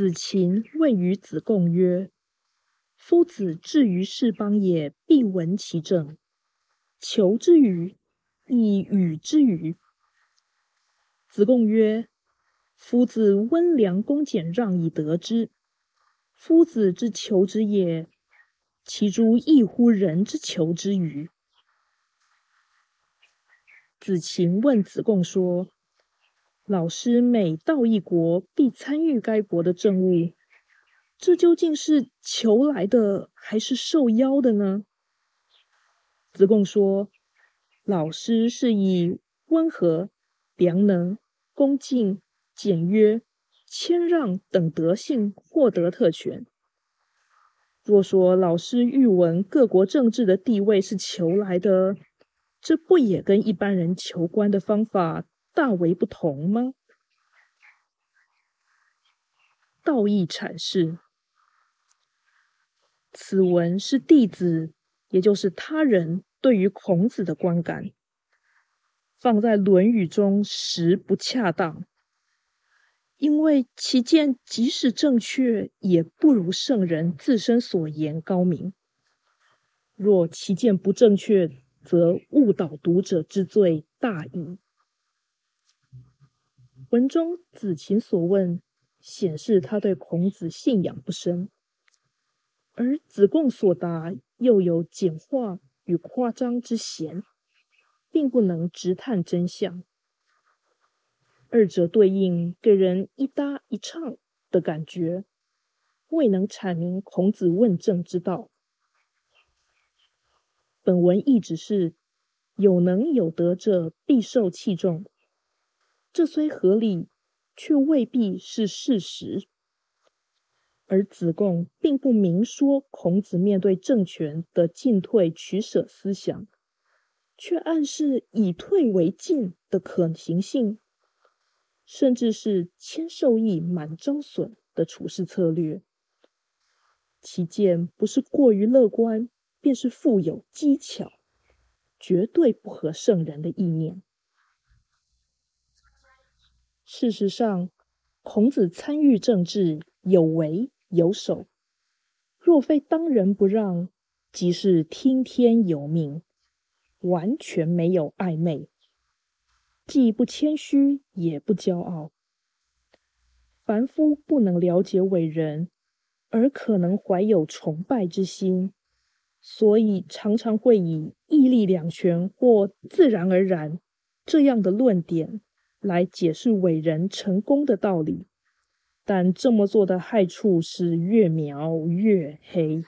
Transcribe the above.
子禽问于子贡曰：“夫子至于是邦也，必闻其政。求之与？亦与之与？”子贡曰：“夫子温良恭俭让以得之。夫子之求之也，其诸异乎人之求之与？”子禽问子贡说：“老师每到一国，必参与该国的政务，这究竟是求来的，还是受邀的呢？”子贡说：“老师是以温和、良能、恭敬、简约、谦让等德性获得特权。若说老师欲闻各国政治的地位是求来的。”这不也跟一般人求官的方法大为不同吗？道义阐释，此文是弟子，也就是他人对于孔子的观感，放在《论语》中实不恰当，因为其见即使正确，也不如圣人自身所言高明。若其见不正确，则误导读者之罪大矣。文中子禽所问，显示他对孔子信仰不深；而子贡所答，又有简化与夸张之嫌，并不能直探真相。二者对应，给人一搭一唱的感觉，未能阐明孔子问政之道。本文意指是有能有德者必受器重，这虽合理，却未必是事实。而子贡并不明说孔子面对政权的进退取舍思想，却暗示以退为进的可行性，甚至是谦受益满招损的处事策略。其见不是过于乐观。便是富有技巧，绝对不合圣人的意念。事实上，孔子参与政治有为有守，若非当仁不让，即是听天由命，完全没有暧昧，既不谦虚，也不骄傲。凡夫不能了解伟人，而可能怀有崇拜之心。所以常常会以毅力两全或自然而然这样的论点来解释伟人成功的道理，但这么做的害处是越描越黑。